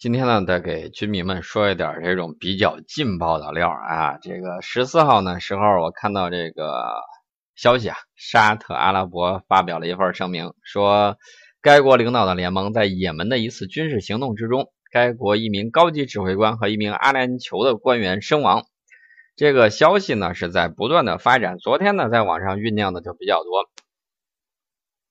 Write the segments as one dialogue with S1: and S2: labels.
S1: 今天呢，再给军迷们说一点这种比较劲爆的料啊。这个十四号呢时候，我看到这个消息啊，沙特阿拉伯发表了一份声明，说该国领导的联盟在也门的一次军事行动之中，该国一名高级指挥官和一名阿联酋的官员身亡。这个消息呢是在不断的发展，昨天呢在网上酝酿的就比较多，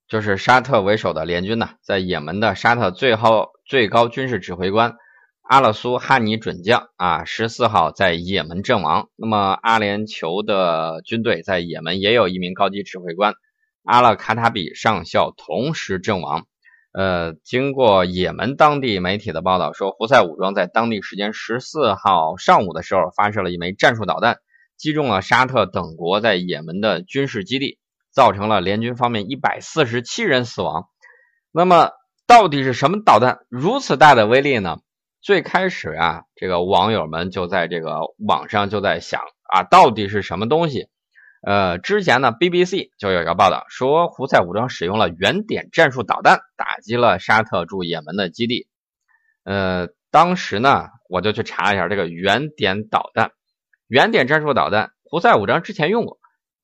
S1: 就是沙特为首的联军呢，在也门的沙特最后。最高军事指挥官阿勒苏哈尼准将啊，十四号在也门阵亡。那么阿联酋的军队在也门也有一名高级指挥官阿勒卡塔比上校同时阵亡。呃，经过也门当地媒体的报道说，胡塞武装在当地时间十四号上午的时候发射了一枚战术导弹，击中了沙特等国在也门的军事基地，造成了联军方面一百四十七人死亡。那么。到底是什么导弹如此大的威力呢？最开始啊，这个网友们就在这个网上就在想啊，到底是什么东西？呃，之前呢，BBC 就有一个报道说，胡塞武装使用了原点战术导弹打击了沙特驻也门的基地。呃，当时呢，我就去查了一下这个原点导弹，原点战术导弹，胡塞武装之前用过，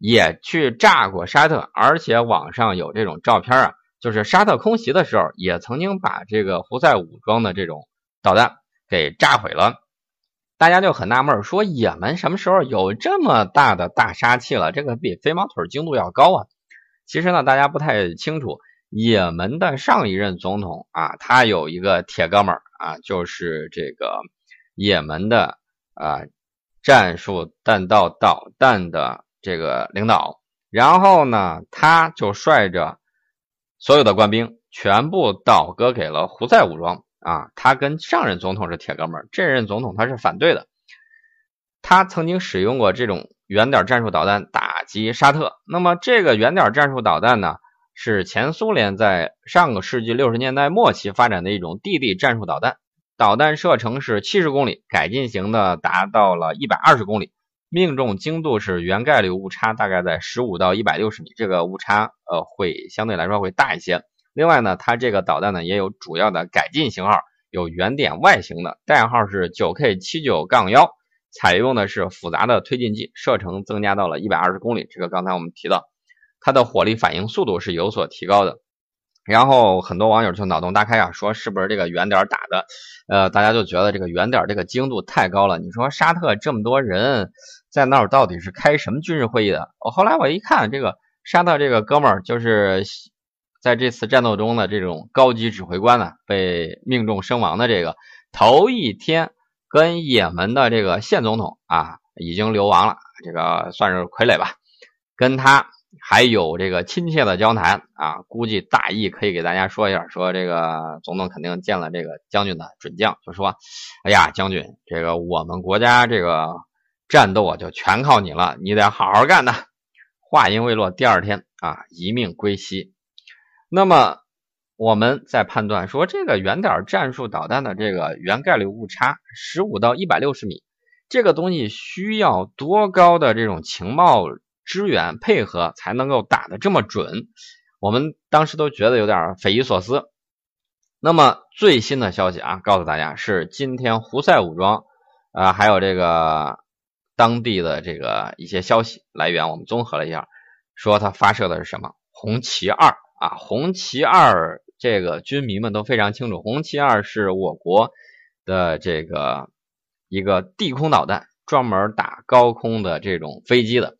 S1: 也去炸过沙特，而且网上有这种照片啊。就是沙特空袭的时候，也曾经把这个胡塞武装的这种导弹给炸毁了。大家就很纳闷，说也门什么时候有这么大的大杀器了？这个比飞毛腿精度要高啊！其实呢，大家不太清楚，也门的上一任总统啊，他有一个铁哥们儿啊，就是这个也门的啊战术弹道导弹的这个领导。然后呢，他就率着。所有的官兵全部倒戈给了胡塞武装啊！他跟上任总统是铁哥们儿，这任总统他是反对的。他曾经使用过这种远点战术导弹打击沙特。那么这个远点战术导弹呢，是前苏联在上个世纪六十年代末期发展的一种地地战术导弹，导弹射程是七十公里，改进型的达到了一百二十公里。命中精度是原概率误差大概在十五到一百六十米，这个误差呃会相对来说会大一些。另外呢，它这个导弹呢也有主要的改进型号，有原点外形的，代号是九 K 七九杠幺，采用的是复杂的推进剂，射程增加到了一百二十公里。这个刚才我们提到，它的火力反应速度是有所提高的。然后很多网友就脑洞大开啊，说是不是这个圆点打的？呃，大家就觉得这个圆点这个精度太高了。你说沙特这么多人在那儿，到底是开什么军事会议的？我后来我一看，这个沙特这个哥们儿就是在这次战斗中的这种高级指挥官呢，被命中身亡的这个头一天跟也门的这个现总统啊已经流亡了，这个算是傀儡吧，跟他。还有这个亲切的交谈啊，估计大意可以给大家说一下，说这个总统肯定见了这个将军的准将，就说：“哎呀，将军，这个我们国家这个战斗啊，就全靠你了，你得好好干呐。”话音未落，第二天啊，一命归西。那么我们在判断说，这个远点战术导弹的这个原概率误差十五到一百六十米，这个东西需要多高的这种情报？支援配合才能够打得这么准，我们当时都觉得有点匪夷所思。那么最新的消息啊，告诉大家是今天胡塞武装啊，还有这个当地的这个一些消息来源，我们综合了一下，说他发射的是什么红旗二啊，红旗二这个军迷们都非常清楚，红旗二是我国的这个一个地空导弹，专门打高空的这种飞机的。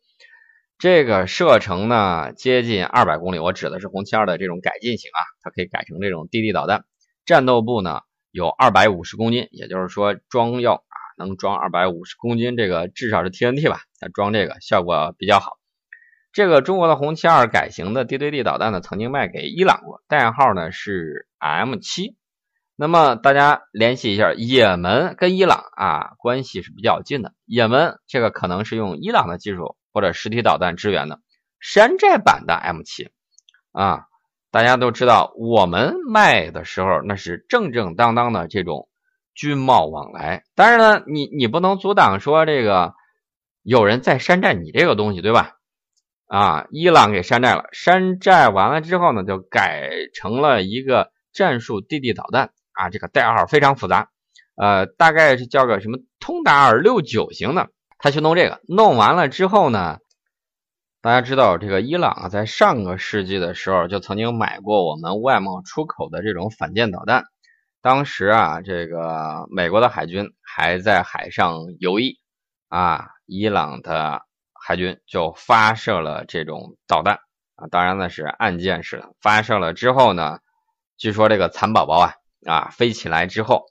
S1: 这个射程呢接近二百公里，我指的是红旗二的这种改进型啊，它可以改成这种地地导弹。战斗部呢有二百五十公斤，也就是说装药啊能装二百五十公斤，这个至少是 TNT 吧，它装这个效果比较好。这个中国的红旗二改型的地对地导弹呢，曾经卖给伊朗过，代号呢是 M 七。那么大家联系一下，也门跟伊朗啊关系是比较近的，也门这个可能是用伊朗的技术。或者实体导弹支援的山寨版的 M 七啊，大家都知道，我们卖的时候那是正正当当的这种军贸往来。但是呢，你你不能阻挡说这个有人在山寨你这个东西，对吧？啊，伊朗给山寨了，山寨完了之后呢，就改成了一个战术地地导弹啊，这个代号非常复杂。呃，大概是叫个什么通达尔六九型的，他去弄这个，弄完了之后呢，大家知道这个伊朗啊，在上个世纪的时候就曾经买过我们外贸出口的这种反舰导弹，当时啊，这个美国的海军还在海上游弋啊，伊朗的海军就发射了这种导弹啊，当然呢是岸舰式的，发射了之后呢，据说这个蚕宝宝啊啊飞起来之后。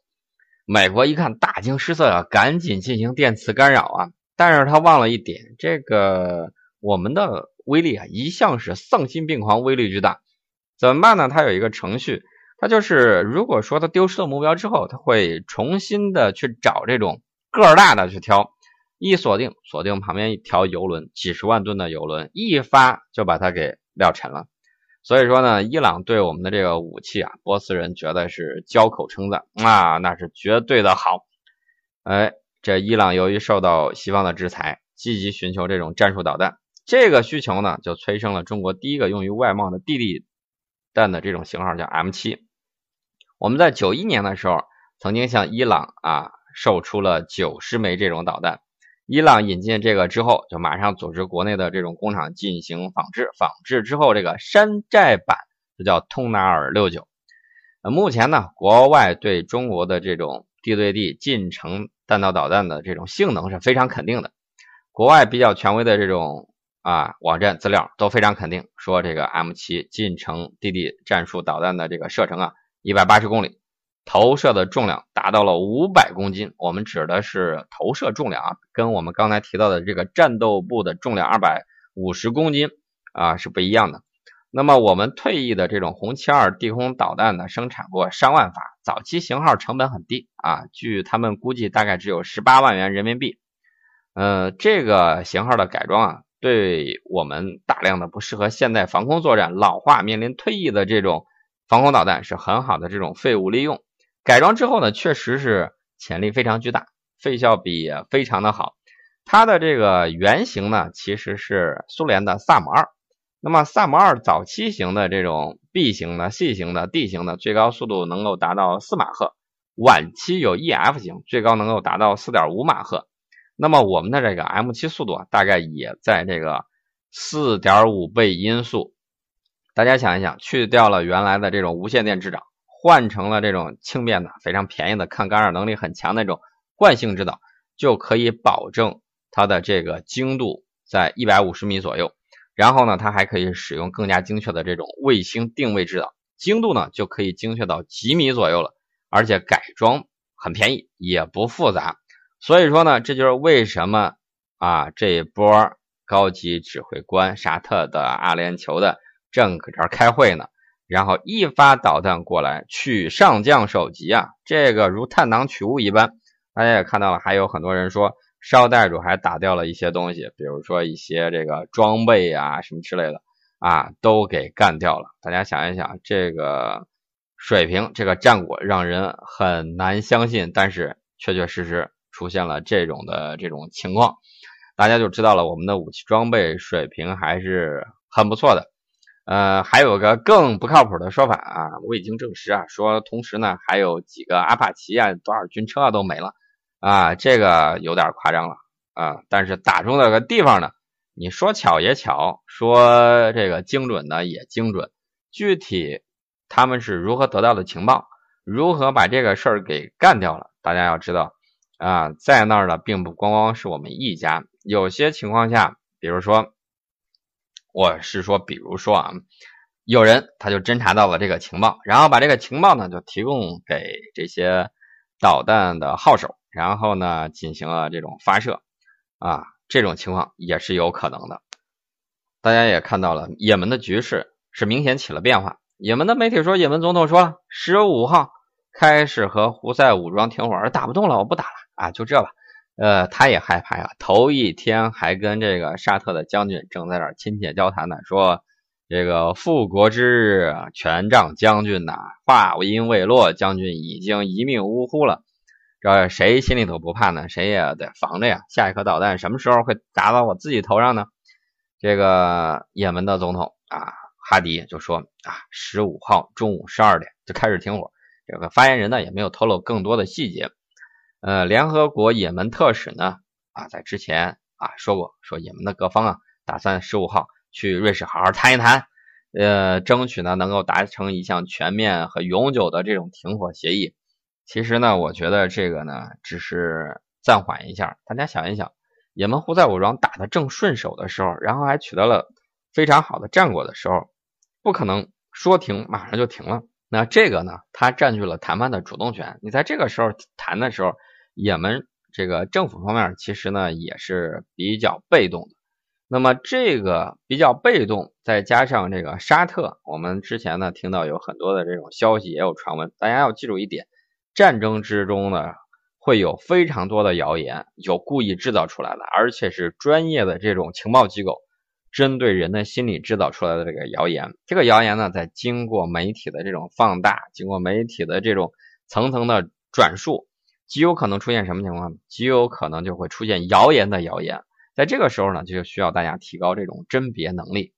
S1: 美国一看大惊失色啊，赶紧进行电磁干扰啊！但是他忘了一点，这个我们的威力啊，一向是丧心病狂，威力巨大，怎么办呢？他有一个程序，他就是如果说他丢失了目标之后，他会重新的去找这种个儿大的去挑，一锁定锁定旁边一条游轮，几十万吨的游轮，一发就把它给撂沉了。所以说呢，伊朗对我们的这个武器啊，波斯人觉得是交口称赞啊，那是绝对的好。哎，这伊朗由于受到西方的制裁，积极寻求这种战术导弹，这个需求呢，就催生了中国第一个用于外贸的地地弹的这种型号，叫 M 七。我们在九一年的时候，曾经向伊朗啊售出了九十枚这种导弹。伊朗引进这个之后，就马上组织国内的这种工厂进行仿制，仿制之后，这个山寨版就叫通纳尔六九。呃，目前呢，国外对中国的这种地对地近程弹道导弹的这种性能是非常肯定的。国外比较权威的这种啊网站资料都非常肯定，说这个 M 七近程地地战术导弹的这个射程啊，一百八十公里。投射的重量达到了五百公斤，我们指的是投射重量啊，跟我们刚才提到的这个战斗部的重量二百五十公斤啊是不一样的。那么我们退役的这种红旗二地空导弹呢，生产过上万发，早期型号成本很低啊，据他们估计大概只有十八万元人民币。呃，这个型号的改装啊，对我们大量的不适合现代防空作战、老化面临退役的这种防空导弹是很好的这种废物利用。改装之后呢，确实是潜力非常巨大，费效比也非常的好。它的这个原型呢，其实是苏联的萨姆二。那么萨姆二早期型的这种 B 型的、C 型的、D 型的，最高速度能够达到四马赫；晚期有 EF 型，最高能够达到四点五马赫。那么我们的这个 M 七速度啊，大概也在这个四点五倍音速。大家想一想，去掉了原来的这种无线电制导。换成了这种轻便的、非常便宜的、抗干扰能力很强的那种惯性制导，就可以保证它的这个精度在一百五十米左右。然后呢，它还可以使用更加精确的这种卫星定位制导，精度呢就可以精确到几米左右了。而且改装很便宜，也不复杂。所以说呢，这就是为什么啊这一波高级指挥官沙特的、阿联酋的正搁这儿开会呢。然后一发导弹过来，取上将首级啊！这个如探囊取物一般。大家也看到了，还有很多人说，捎带着还打掉了一些东西，比如说一些这个装备啊什么之类的啊，都给干掉了。大家想一想，这个水平，这个战果让人很难相信，但是确确实实出现了这种的这种情况，大家就知道了我们的武器装备水平还是很不错的。呃，还有个更不靠谱的说法啊，未经证实啊，说同时呢还有几个阿帕奇啊，多少军车啊都没了啊，这个有点夸张了啊。但是打中那个地方呢，你说巧也巧，说这个精准呢也精准。具体他们是如何得到的情报，如何把这个事儿给干掉了？大家要知道啊，在那儿的并不光光是我们一家，有些情况下，比如说。我是说，比如说啊，有人他就侦查到了这个情报，然后把这个情报呢就提供给这些导弹的号手，然后呢进行了这种发射啊，这种情况也是有可能的。大家也看到了，也门的局势是明显起了变化。也门的媒体说，也门总统说了，十五号开始和胡塞武装停火，打不动了，我不打了啊，就这吧。呃，他也害怕呀。头一天还跟这个沙特的将军正在这亲切交谈呢，说这个复国之日，权杖将军呐，话音未落，将军已经一命呜呼了。这谁心里头不怕呢？谁也得防着呀。下一颗导弹什么时候会打到我自己头上呢？这个也门的总统啊，哈迪就说啊，十五号中午十二点就开始停火。这个发言人呢也没有透露更多的细节。呃，联合国也门特使呢啊，在之前啊说过，说也门的各方啊，打算十五号去瑞士好好谈一谈，呃，争取呢能够达成一项全面和永久的这种停火协议。其实呢，我觉得这个呢，只是暂缓一下。大家想一想，也门胡塞武装打得正顺手的时候，然后还取得了非常好的战果的时候，不可能说停马上就停了。那这个呢，他占据了谈判的主动权。你在这个时候谈的时候，也门这个政府方面其实呢也是比较被动的。那么这个比较被动，再加上这个沙特，我们之前呢听到有很多的这种消息，也有传闻。大家要记住一点。战争之中呢，会有非常多的谣言，有故意制造出来的，而且是专业的这种情报机构针对人的心理制造出来的这个谣言。这个谣言呢，在经过媒体的这种放大，经过媒体的这种层层的转述，极有可能出现什么情况？极有可能就会出现谣言的谣言。在这个时候呢，就需要大家提高这种甄别能力。